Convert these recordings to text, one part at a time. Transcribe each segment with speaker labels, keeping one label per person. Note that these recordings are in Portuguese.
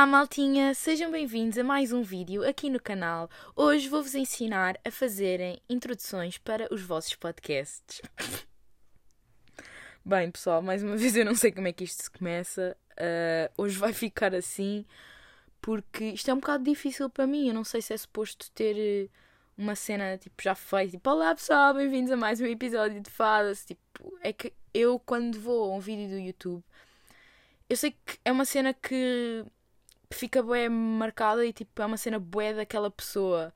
Speaker 1: Olá, maltinha! Sejam bem-vindos a mais um vídeo aqui no canal. Hoje vou-vos ensinar a fazerem introduções para os vossos podcasts. Bem, pessoal, mais uma vez eu não sei como é que isto se começa. Uh, hoje vai ficar assim porque isto é um bocado difícil para mim. Eu não sei se é suposto ter eh, uma cena tipo já feita, tipo, olá pessoal, bem-vindos a mais um episódio de Fadas. Tipo, é que eu quando vou a um vídeo do YouTube, eu sei que é uma cena que fica bué marcada e tipo, é uma cena bué daquela pessoa.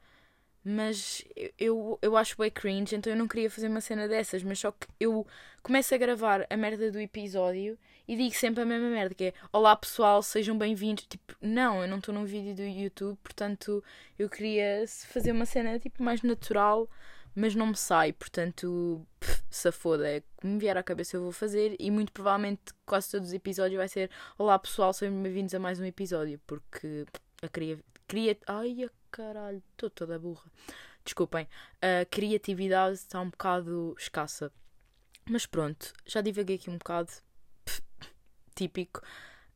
Speaker 1: Mas eu, eu acho bué cringe, então eu não queria fazer uma cena dessas. Mas só que eu começo a gravar a merda do episódio e digo sempre a mesma merda, que é Olá pessoal, sejam bem-vindos. Tipo, não, eu não estou num vídeo do YouTube, portanto eu queria fazer uma cena tipo mais natural, mas não me sai, portanto, se foda, é que me vier à cabeça eu vou fazer e muito provavelmente quase todos os episódios vai ser Olá pessoal, sejam bem-vindos a mais um episódio, porque a queria, ai a caralho, estou toda burra. Desculpem, a criatividade está um bocado escassa. Mas pronto, já divaguei aqui um bocado, típico.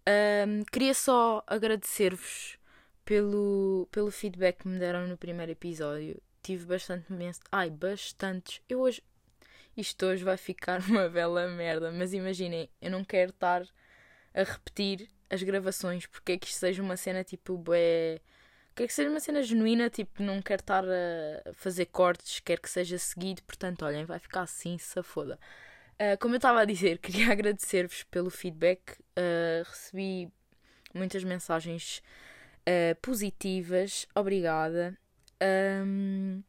Speaker 1: Um, queria só agradecer-vos pelo, pelo feedback que me deram no primeiro episódio tive bastante. Ai, bastantes. Eu hoje. Isto hoje vai ficar uma bela merda, mas imaginem, eu não quero estar a repetir as gravações porque é que isto seja uma cena tipo bué. Quer que seja uma cena genuína, tipo, não quero estar a fazer cortes, quero que seja seguido, portanto, olhem, vai ficar assim, se foda. Uh, como eu estava a dizer, queria agradecer-vos pelo feedback. Uh, recebi muitas mensagens uh, positivas, obrigada. Um,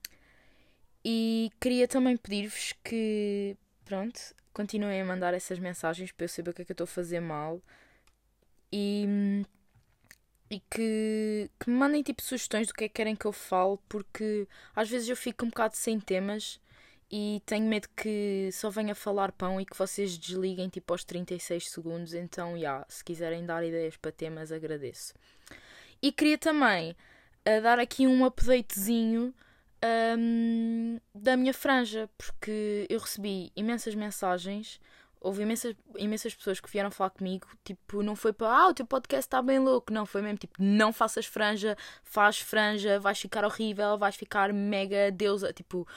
Speaker 1: e queria também pedir-vos que, pronto, continuem a mandar essas mensagens para eu saber o que é que eu estou a fazer mal e, e que, que me mandem tipo sugestões do que é que querem que eu fale, porque às vezes eu fico um bocado sem temas e tenho medo que só venha falar pão e que vocês desliguem tipo aos 36 segundos. Então, já, yeah, se quiserem dar ideias para temas, agradeço. E queria também a dar aqui um updatezinho um, da minha franja, porque eu recebi imensas mensagens, houve imensas, imensas pessoas que vieram falar comigo, tipo, não foi para, ah, o teu podcast está bem louco, não, foi mesmo tipo, não faças franja, faz franja, vais ficar horrível, vais ficar mega deusa, tipo,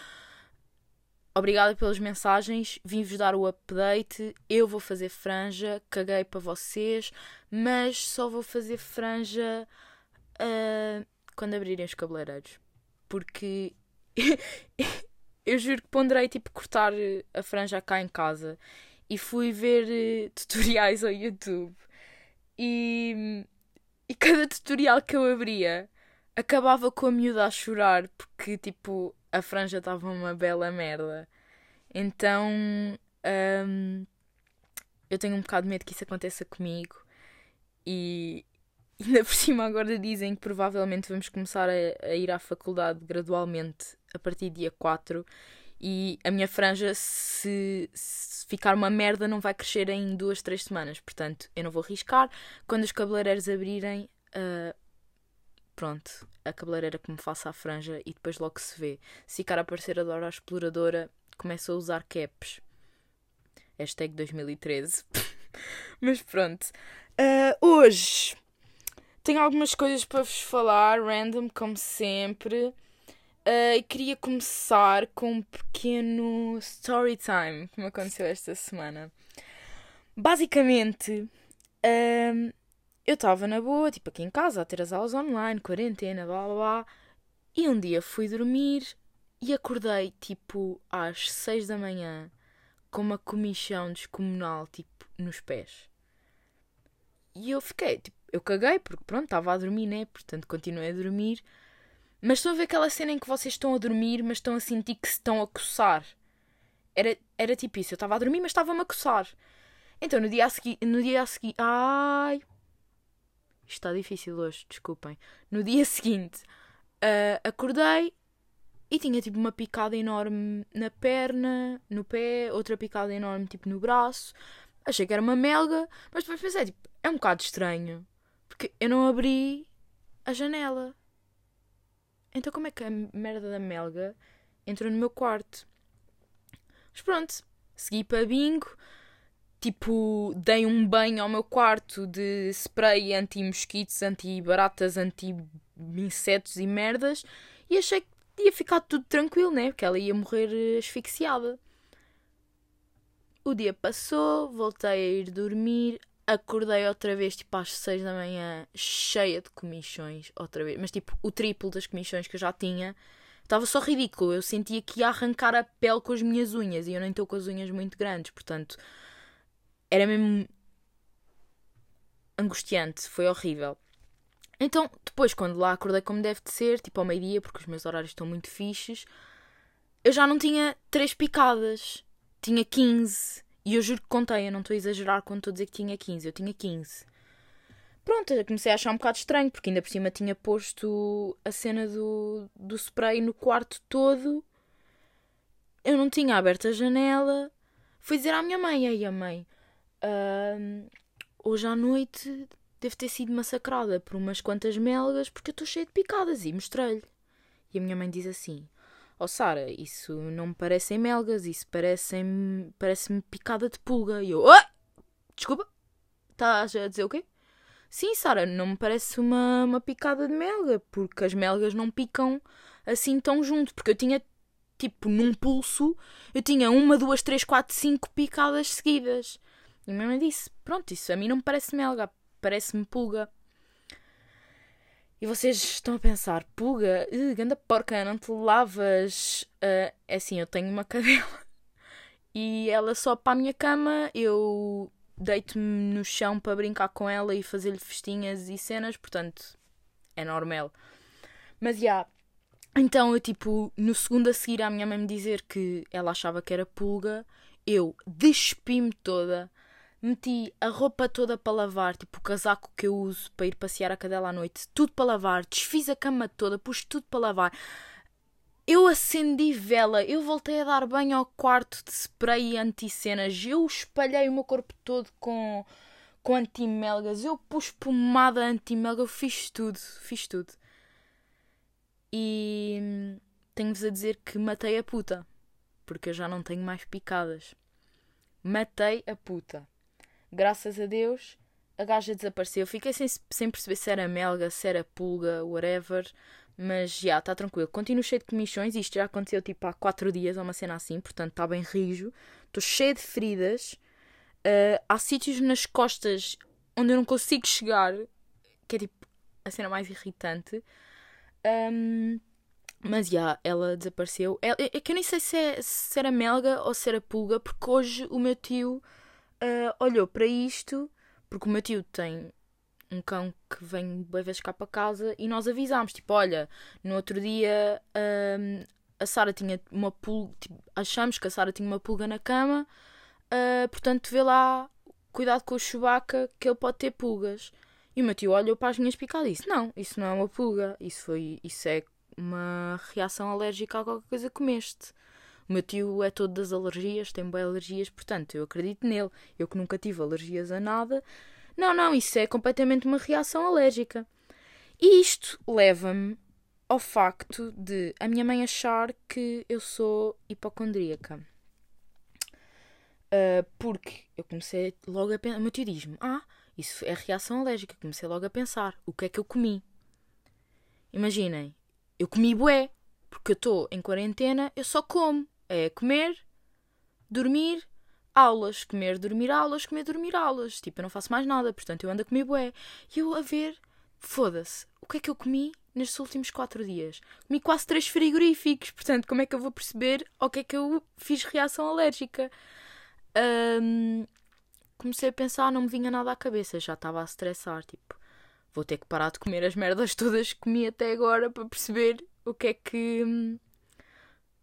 Speaker 1: obrigada pelas mensagens, vim-vos dar o update, eu vou fazer franja, caguei para vocês, mas só vou fazer franja... Uh, quando abrirem os cabeleireiros. Porque eu juro que ponderei tipo cortar a franja cá em casa e fui ver uh, tutoriais ao YouTube e, e cada tutorial que eu abria acabava com a miúda a chorar porque tipo a franja estava uma bela merda. Então um, eu tenho um bocado de medo que isso aconteça comigo e, ainda por cima agora dizem que provavelmente vamos começar a, a, ir à faculdade gradualmente a partir do dia 4 e a minha franja se, se, ficar uma merda não vai crescer em duas, três semanas, portanto eu não vou arriscar. Quando os cabeleireiros abrirem, uh, pronto, a cabeleireira que me faça a franja e depois logo se vê. Se ficar a aparecer a Dora Exploradora, começo a usar caps. Hashtag 2013. Mas pronto. Uh, hoje tenho algumas coisas para vos falar, random, como sempre. Uh, e queria começar com um pequeno story time que me aconteceu esta semana. Basicamente, uh, eu estava na boa, tipo aqui em casa, a ter as aulas online, quarentena, blá blá blá. E um dia fui dormir e acordei tipo às 6 da manhã com uma comichão descomunal, tipo, nos pés. E eu fiquei, tipo, eu caguei, porque pronto, estava a dormir, né? Portanto, continuei a dormir. Mas estão a ver aquela cena em que vocês estão a dormir, mas estão a sentir que se estão a coçar. Era, era tipo isso, eu estava a dormir, mas estava-me a coçar. Então, no dia a seguir, no dia a seguir, ai... Isto está difícil hoje, desculpem. No dia seguinte, uh, acordei e tinha tipo uma picada enorme na perna, no pé, outra picada enorme tipo no braço. Achei que era uma melga, mas depois pensei, tipo, é um bocado estranho. Porque eu não abri a janela. Então como é que a merda da melga entrou no meu quarto? Mas pronto, segui para bingo. Tipo, dei um banho ao meu quarto de spray anti-mosquitos, anti-baratas, anti-insetos e merdas e achei que ia ficar tudo tranquilo, né? Porque ela ia morrer asfixiada. O dia passou, voltei a ir dormir, acordei outra vez, tipo às 6 da manhã, cheia de comichões, outra vez, mas tipo o triplo das comichões que eu já tinha. Estava só ridículo, eu sentia que ia arrancar a pele com as minhas unhas e eu nem estou com as unhas muito grandes, portanto era mesmo angustiante, foi horrível. Então, depois, quando lá acordei como deve de ser, tipo ao meio-dia, porque os meus horários estão muito fixes, eu já não tinha três picadas, tinha 15. E eu juro que contei, eu não estou a exagerar quando estou a dizer que tinha 15, eu tinha 15. Pronto, eu comecei a achar um bocado estranho, porque ainda por cima tinha posto a cena do, do spray no quarto todo. Eu não tinha aberto a janela. Fui dizer à minha mãe, aí a mãe, Uh, hoje à noite devo ter sido massacrada por umas quantas melgas porque eu estou cheia de picadas e mostrei-lhe. E a minha mãe diz assim: oh, Sara, isso não me parecem melgas, isso parece-me parece picada de pulga. E eu: oh! Desculpa, estás a dizer o quê? Sim, Sara, não me parece uma, uma picada de melga, porque as melgas não picam assim tão junto. Porque eu tinha, tipo, num pulso, eu tinha uma, duas, três, quatro, cinco picadas seguidas. E a minha mãe disse: Pronto, isso a mim não me parece melga, parece-me pulga. E vocês estão a pensar: Pulga, uh, ganda porca, não te lavas. Uh, é assim, eu tenho uma cadela e ela só para a minha cama, eu deito-me no chão para brincar com ela e fazer-lhe festinhas e cenas, portanto é normal. Mas já. Yeah, então eu, tipo, no segundo a seguir, a minha mãe me dizer que ela achava que era pulga, eu despi-me toda meti a roupa toda para lavar, tipo o casaco que eu uso para ir passear a cadela à noite, tudo para lavar, desfiz a cama toda, pus tudo para lavar. Eu acendi vela, eu voltei a dar banho ao quarto de spray anti-cenas, eu espalhei o meu corpo todo com, com anti-melgas, eu pus pomada anti-melga, eu fiz tudo, fiz tudo. E tenho-vos a dizer que matei a puta, porque eu já não tenho mais picadas. Matei a puta graças a Deus, a gaja desapareceu. Fiquei sem, sem perceber se era melga, se era pulga, whatever. Mas já, está tranquilo. Continuo cheio de comichões. Isto já aconteceu tipo há 4 dias ou uma cena assim. Portanto, está bem rijo. Estou cheia de feridas. Uh, há sítios nas costas onde eu não consigo chegar. Que é tipo a cena mais irritante. Um, mas já, ela desapareceu. É, é, que eu nem sei se, é, se era melga ou se era pulga. Porque hoje o meu tio uh, olhou para isto, porque o meu tio tem um cão que vem bem vezes cá para casa e nós avisámos, tipo, olha, no outro dia uh, a Sara tinha uma pulga, tipo, achamos que a Sara tinha uma pulga na cama, uh, portanto vê lá, cuidado com o Chewbacca que ele pode ter pulgas. E o meu tio olhou para as minhas picadas e disse, não, isso não é uma pulga, isso, foi, isso é uma reação alérgica a qualquer coisa que comeste. O meu tio é todo das alergias, tem boas alergias, portanto, eu acredito nele. Eu que nunca tive alergias a nada. Não, não, isso é completamente uma reação alérgica. E isto leva-me ao facto de a minha mãe achar que eu sou hipocondríaca. Uh, porque eu comecei logo a pensar. O meu tio diz-me: Ah, isso é reação alérgica. Comecei logo a pensar: o que é que eu comi? Imaginem, eu comi bué. Porque eu estou em quarentena, eu só como é comer, dormir, aulas. Comer, dormir, aulas, comer, dormir, aulas. Tipo, eu não faço mais nada, portanto eu ando a comer bué. E eu a ver, foda-se, o que é que eu comi nestes últimos quatro dias? Comi quase três frigoríficos, portanto, como é que eu vou perceber ao que é que eu fiz reação alérgica? Um, comecei a pensar, não me vinha nada à cabeça, já estava a estressar, tipo, vou ter que parar de comer as merdas todas que comi até agora para perceber o que é que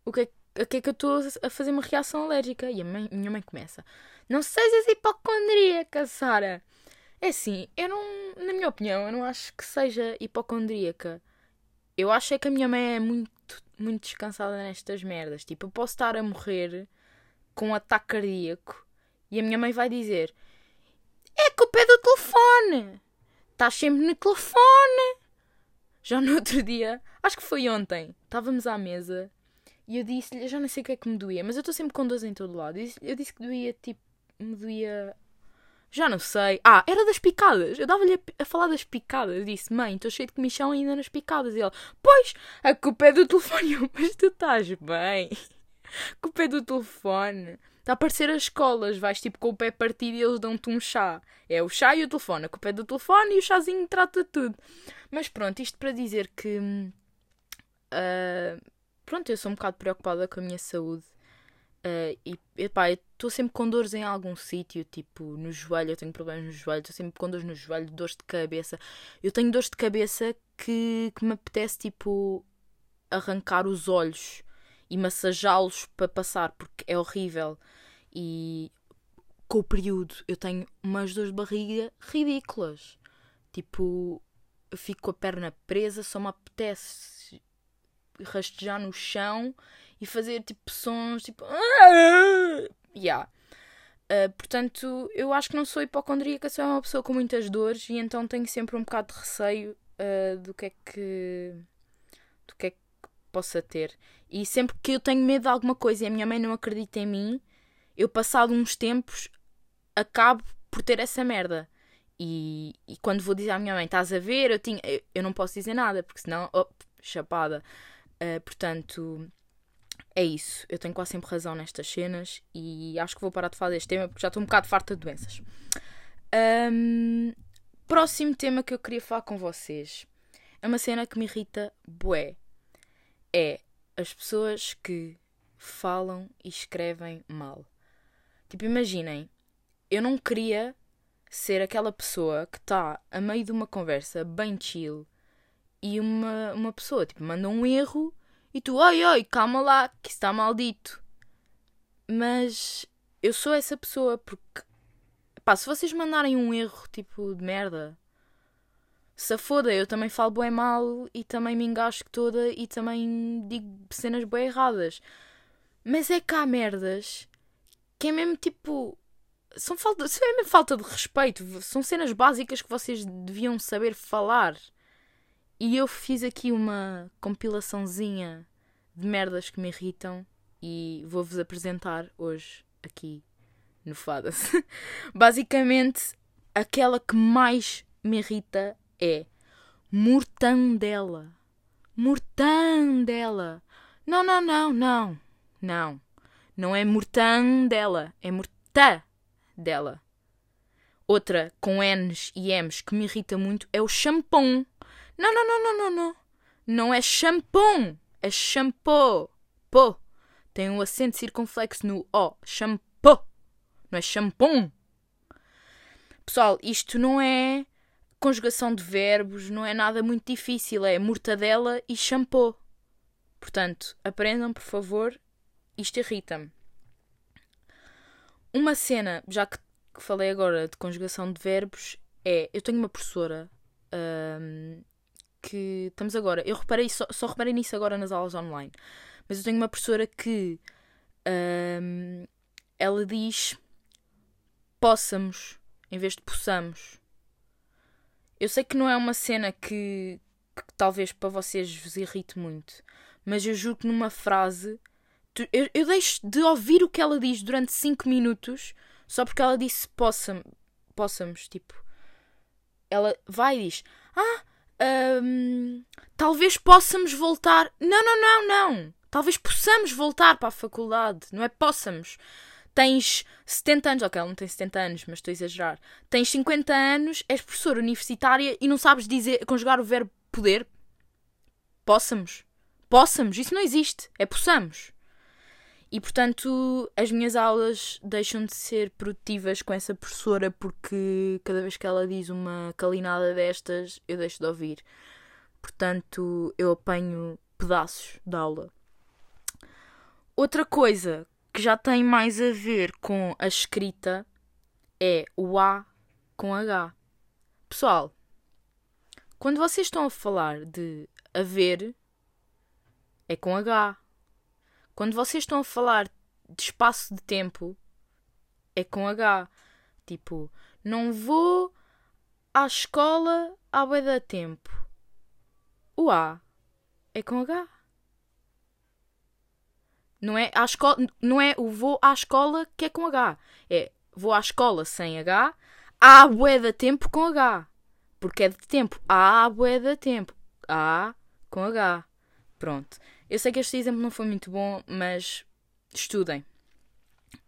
Speaker 1: o que é que a que é que eu estou a fazer uma reação alérgica? E a mãe, minha mãe começa: Não sejas hipocondríaca, Sara. É assim, eu não, na minha opinião, eu não acho que seja hipocondríaca. Eu acho é que a minha mãe é muito, muito descansada nestas merdas. Tipo, eu posso estar a morrer com um ataque cardíaco e a minha mãe vai dizer: É culpa é do telefone. Estás sempre no telefone. Já no outro dia, acho que foi ontem, estávamos à mesa e eu disse-lhe, já não sei o que é que me doía, mas eu estou sempre com dores em todo lado. Eu disse que doía tipo me doía. Já não sei. Ah, era das picadas. Eu dava-lhe a, a, falar das picadas. Eu disse, mãe, estou cheio de comichão ainda nas picadas. E ela, pois, a culpa é do telefone. Mas tu estás bem. A culpa é do telefone. Está a aparecer as escolas. Vais tipo com o pé partido e eles dão-te um chá. É o chá e o telefone. A culpa é do telefone e o chazinho trata tudo. Mas pronto, isto para dizer que. Uh, pronto, eu sou um bocado preocupada com a minha saúde. Uh, e epá, estou sempre com dores em algum sítio, tipo no joelho, eu tenho problemas no joelho, estou sempre com dores no joelho, dores de cabeça. Eu tenho dores de cabeça que, que me apetece tipo arrancar os olhos e massajá-los para passar, porque é horrível. E com o período eu tenho umas dores de barriga ridículas. Tipo, eu fico com a perna presa, só me apetece rastejar no chão e fazer tipo sons tipo. Yeah. Uh, portanto, eu acho que não sou hipocondríaca, sou uma pessoa com muitas dores e então tenho sempre um bocado de receio uh, do que é que. do que é que possa ter. E sempre que eu tenho medo de alguma coisa e a minha mãe não acredita em mim, eu, passado uns tempos, acabo por ter essa merda. E, e quando vou dizer à minha mãe, estás a ver, eu, tinha, eu, eu não posso dizer nada, porque senão, oh, chapada. Uh, portanto, é isso. Eu tenho quase sempre razão nestas cenas e acho que vou parar de falar deste tema porque já estou um bocado farta de doenças. Um, próximo tema que eu queria falar com vocês é uma cena que me irrita bué. É as pessoas que falam e escrevem mal. Tipo, imaginem, eu não queria ser aquela pessoa que está a meio de uma conversa bem chill e uma, uma pessoa tipo, manda um erro e tu, oi, oi, calma lá, que está maldito. Mas eu sou essa pessoa porque, pá, se vocês mandarem um erro tipo de merda, se foda, eu também falo bem mal e também me engasgo toda e também digo cenas bem erradas. Mas é que há merdas que é mesmo tipo são falta, é mesmo falta de respeito. São cenas básicas que vocês deviam saber falar. E eu fiz aqui uma compilaçãozinha de merdas que me irritam e vou-vos apresentar hoje aqui no Fada-se. Basicamente, aquela que mais me irrita é mortandela. Mortandela. Não, não, não, não. Não. Não é mortandela, é mortá dela. Outra com N's e M's que me irrita muito é o champão. Não, não, não, não, não, não. Não é shampoo, é shampoo. Pô. Tem um acento circunflexo no O. Shampoo. Não é shampoo. Pessoal, isto não é conjugação de verbos, não é nada muito difícil. É mortadela e shampoo. Portanto, aprendam, por favor. Isto irrita-me. Uma cena, já que falei agora de conjugação de verbos, é. Eu tenho uma professora um, que estamos agora. Eu reparei, só, só reparei nisso agora nas aulas online. Mas eu tenho uma professora que um, ela diz possamos em vez de possamos. Eu sei que não é uma cena que, que talvez para vocês vos irrite muito, mas eu juro que numa frase eu, eu deixo de ouvir o que ela diz durante 5 minutos só porque ela disse possam, possamos. Tipo, ela vai e diz: Ah, um, talvez possamos voltar. Não, não, não, não. Talvez possamos voltar para a faculdade. Não é possamos. Tens 70 anos, ok, ela não tem 70 anos, mas estou a exagerar. Tens 50 anos, és professora universitária e não sabes dizer, conjugar o verbo poder? Possamos. Possamos, isso não existe. É possamos. E portanto, as minhas aulas deixam de ser produtivas com essa professora porque cada vez que ela diz uma calinada destas, eu deixo de ouvir. Portanto, eu apanho pedaços da aula. Outra coisa que já tem mais a ver com a escrita é o A com H. Pessoal, quando vocês estão a falar de haver, é com H. Quando vocês estão a falar de espaço de tempo, é com H. Tipo, não vou à escola à bué da tempo. O A é com H. Não é, à escola, não é o vou à escola que é com H. É vou à escola sem H, há bué de tempo com H. Porque é de tempo. Há bué de tempo. A com H. Pronto. Eu sei que este exemplo não foi muito bom, mas estudem.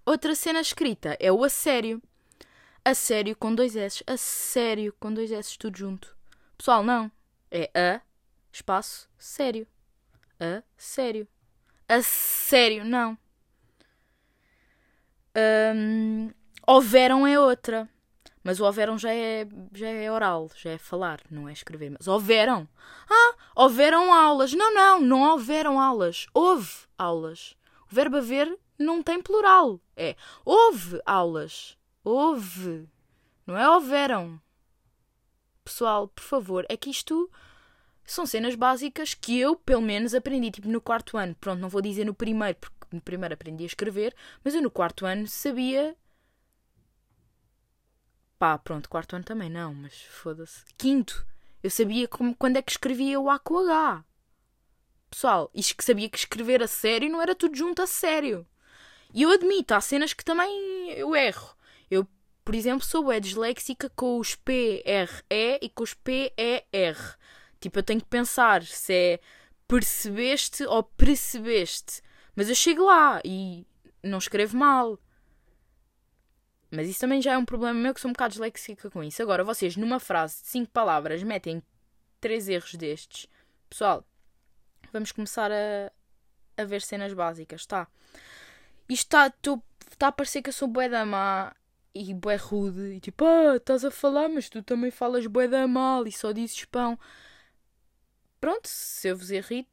Speaker 1: Outra cena escrita é o a sério. A sério com dois S. A sério com dois S, tudo junto. Pessoal, não. É a, espaço, sério. A sério. A sério, não. Um, houveram é outra. Mas o houveram já é, já é oral, já é falar, não é escrever. Mas houveram. Ah, houveram aulas. Não, não, não houveram aulas. Houve aulas. O verbo haver não tem plural. É houve aulas. Houve. Não é houveram. Pessoal, por favor, é que isto são cenas básicas que eu, pelo menos, aprendi tipo no quarto ano. Pronto, não vou dizer no primeiro, porque no primeiro aprendi a escrever, mas eu no quarto ano sabia Pá, pronto, quarto ano também não, mas foda-se. Quinto, eu sabia como, quando é que escrevia o A com H. Pessoal, isto que sabia que escrever a sério não era tudo junto a sério. E eu admito, há cenas que também eu erro. Eu, por exemplo, sou é disléxica com os P, R, E com os P, E, R. Tipo, eu tenho que pensar se é percebeste ou percebeste. Mas eu chego lá e não escrevo mal. Mas isso também já é um problema meu que sou um bocado disléxica com isso. Agora, vocês numa frase de 5 palavras metem três erros destes. Pessoal, vamos começar a, a ver cenas básicas, tá? Isto está tá a parecer que eu sou bué da má e bué rude. E tipo, ah, estás a falar, mas tu também falas bué da mal e só dizes pão. Pronto, se eu vos irrito,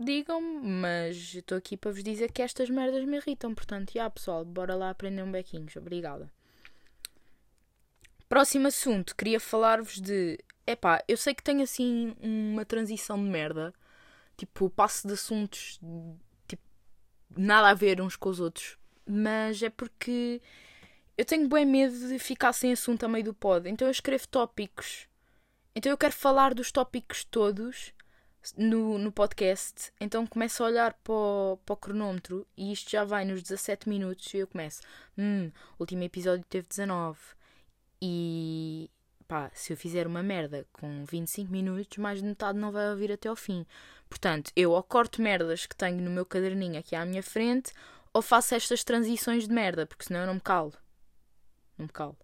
Speaker 1: digam-me, mas estou aqui para vos dizer que estas merdas me irritam. Portanto, já pessoal, bora lá aprender um bequinhos. Obrigada. Próximo assunto, queria falar-vos de. Epá, eu sei que tenho assim uma transição de merda. Tipo, passo de assuntos tipo, nada a ver uns com os outros. Mas é porque eu tenho bem medo de ficar sem assunto a meio do pod. Então eu escrevo tópicos. Então eu quero falar dos tópicos todos no, no podcast, então começo a olhar para o, para o cronómetro e isto já vai nos 17 minutos e eu começo, hum, o último episódio teve 19 e pá, se eu fizer uma merda com 25 minutos, mais de metade não vai ouvir até ao fim. Portanto, eu ou corto merdas que tenho no meu caderninho aqui à minha frente ou faço estas transições de merda, porque senão eu não me calo. Não me calo.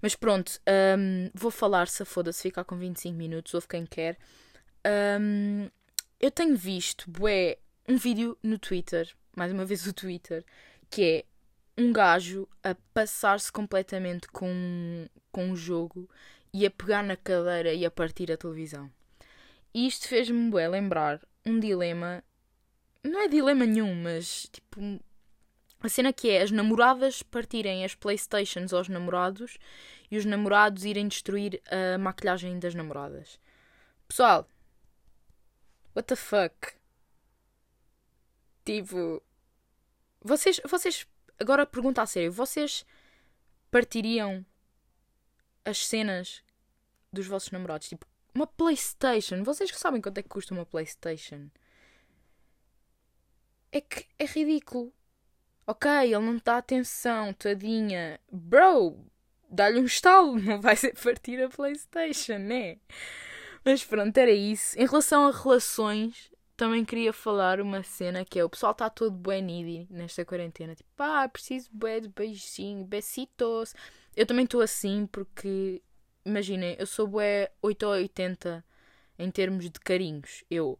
Speaker 1: Mas pronto, hum, vou falar, se foda-se ficar com 25 minutos, ouve quem quer. Um, eu tenho visto, bué, um vídeo no Twitter, mais uma vez o Twitter, que é um gajo a passar-se completamente com, com um jogo e a pegar na cadeira e a partir a televisão. E isto fez-me bué lembrar um dilema, não é dilema nenhum, mas tipo a cena que é as namoradas partirem as Playstations aos namorados e os namorados irem destruir a maquilhagem das namoradas. Pessoal, What the fuck? Tipo. Vocês. Vocês. Agora pergunta a sério. Vocês partiriam as cenas dos vossos namorados? Tipo, uma PlayStation. Vocês que sabem quanto é que custa uma PlayStation? É que é ridículo. Ok, ele não dá atenção, tadinha. Bro, dá-lhe um estalo, não vai ser partir a PlayStation, né? Mas pronto, era isso. Em relação a relações, também queria falar uma cena que é o pessoal está todo bem nesta quarentena. Tipo, ah, preciso bué de beijinho, besitos. Eu também estou assim porque, imaginem, eu sou bué 8 ou 80 em termos de carinhos. Eu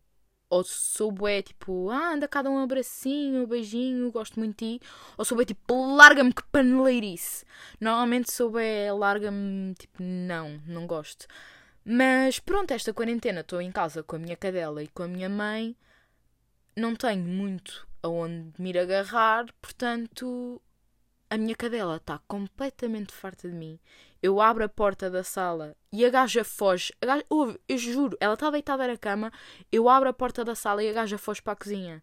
Speaker 1: ou sou bué tipo, ah, anda cada um abracinho, um beijinho, gosto muito de ti. Ou sou bué tipo, larga-me que paneleirice. Normalmente sou bué, larga-me tipo, não, não gosto. Mas pronto, esta quarentena estou em casa com a minha cadela e com a minha mãe, não tenho muito aonde me ir agarrar, portanto a minha cadela está completamente farta de mim. Eu abro a porta da sala e a gaja foge. A gaja, ouve, eu juro, ela está deitada na cama, eu abro a porta da sala e a gaja foge para a cozinha.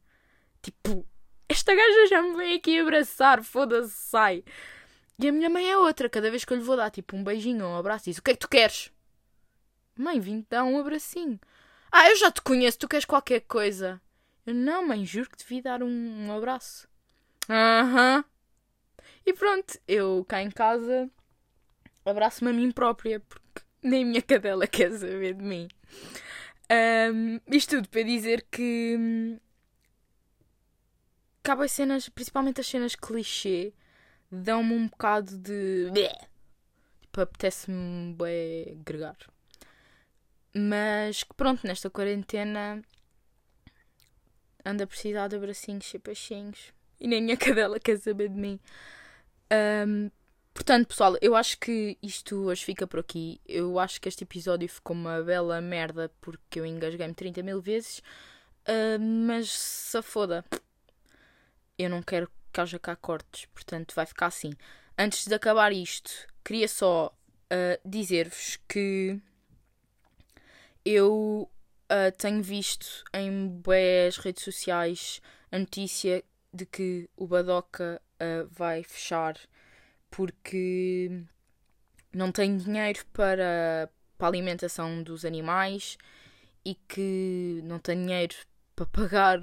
Speaker 1: Tipo, esta gaja já me vem aqui abraçar, foda-se, sai. E a minha mãe é outra, cada vez que eu lhe vou dar tipo um beijinho ou um abraço, diz: O que é que tu queres? Mãe, vim dar um abracinho. Ah, eu já te conheço, tu queres qualquer coisa. Eu, não, mãe, juro que te vi dar um, um abraço. Aham. E pronto, eu cá em casa abraço-me a mim própria, porque nem a minha cadela quer saber de mim. Um, isto tudo para dizer que. Hum, Cabe as cenas, principalmente as cenas clichê, dão-me um bocado de. Tipo, apetece-me bem. Mas que pronto, nesta quarentena anda a precisar de abracinhos e peixinhos. E nem a cadela quer saber de mim. Um, portanto, pessoal, eu acho que isto hoje fica por aqui. Eu acho que este episódio ficou uma bela merda porque eu engasguei-me 30 mil vezes. Uh, mas se foda. Eu não quero que haja cá cortes, portanto vai ficar assim. Antes de acabar isto, queria só uh, dizer-vos que eu uh, tenho visto em boas redes sociais a notícia de que o Badoca uh, vai fechar porque não tem dinheiro para, para a alimentação dos animais e que não tem dinheiro para pagar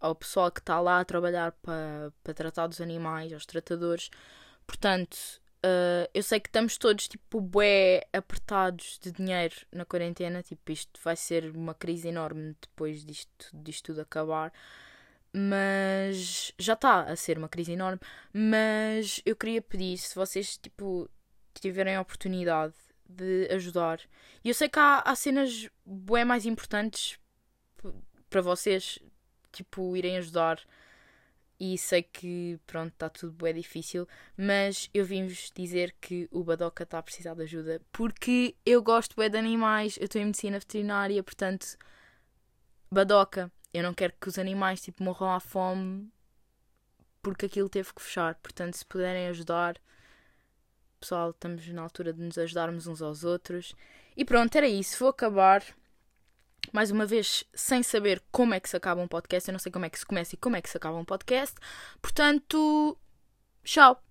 Speaker 1: ao pessoal que está lá a trabalhar para, para tratar dos animais, aos tratadores. Portanto, uh, eu sei que estamos todos tipo bué apertados de dinheiro na quarentena. Tipo, isto vai ser uma crise enorme depois disto, disto tudo acabar mas já está a ser uma crise enorme. Mas eu queria pedir se vocês tipo tiverem a oportunidade de ajudar. E eu sei que há, há cenas bem mais importantes para vocês, tipo, irem ajudar. E sei que, pronto, está tudo bem difícil. Mas eu vim-vos dizer que o Badoca está a precisar de ajuda. Porque eu gosto bem de animais, eu estou em medicina veterinária, portanto, Badoca, eu não quero que os animais tipo, morram à fome porque aquilo teve que fechar. Portanto, se puderem ajudar, pessoal, estamos na altura de nos ajudarmos uns aos outros. E pronto, era isso. Vou acabar mais uma vez sem saber como é que se acaba um podcast. Eu não sei como é que se começa e como é que se acaba um podcast. Portanto, tchau.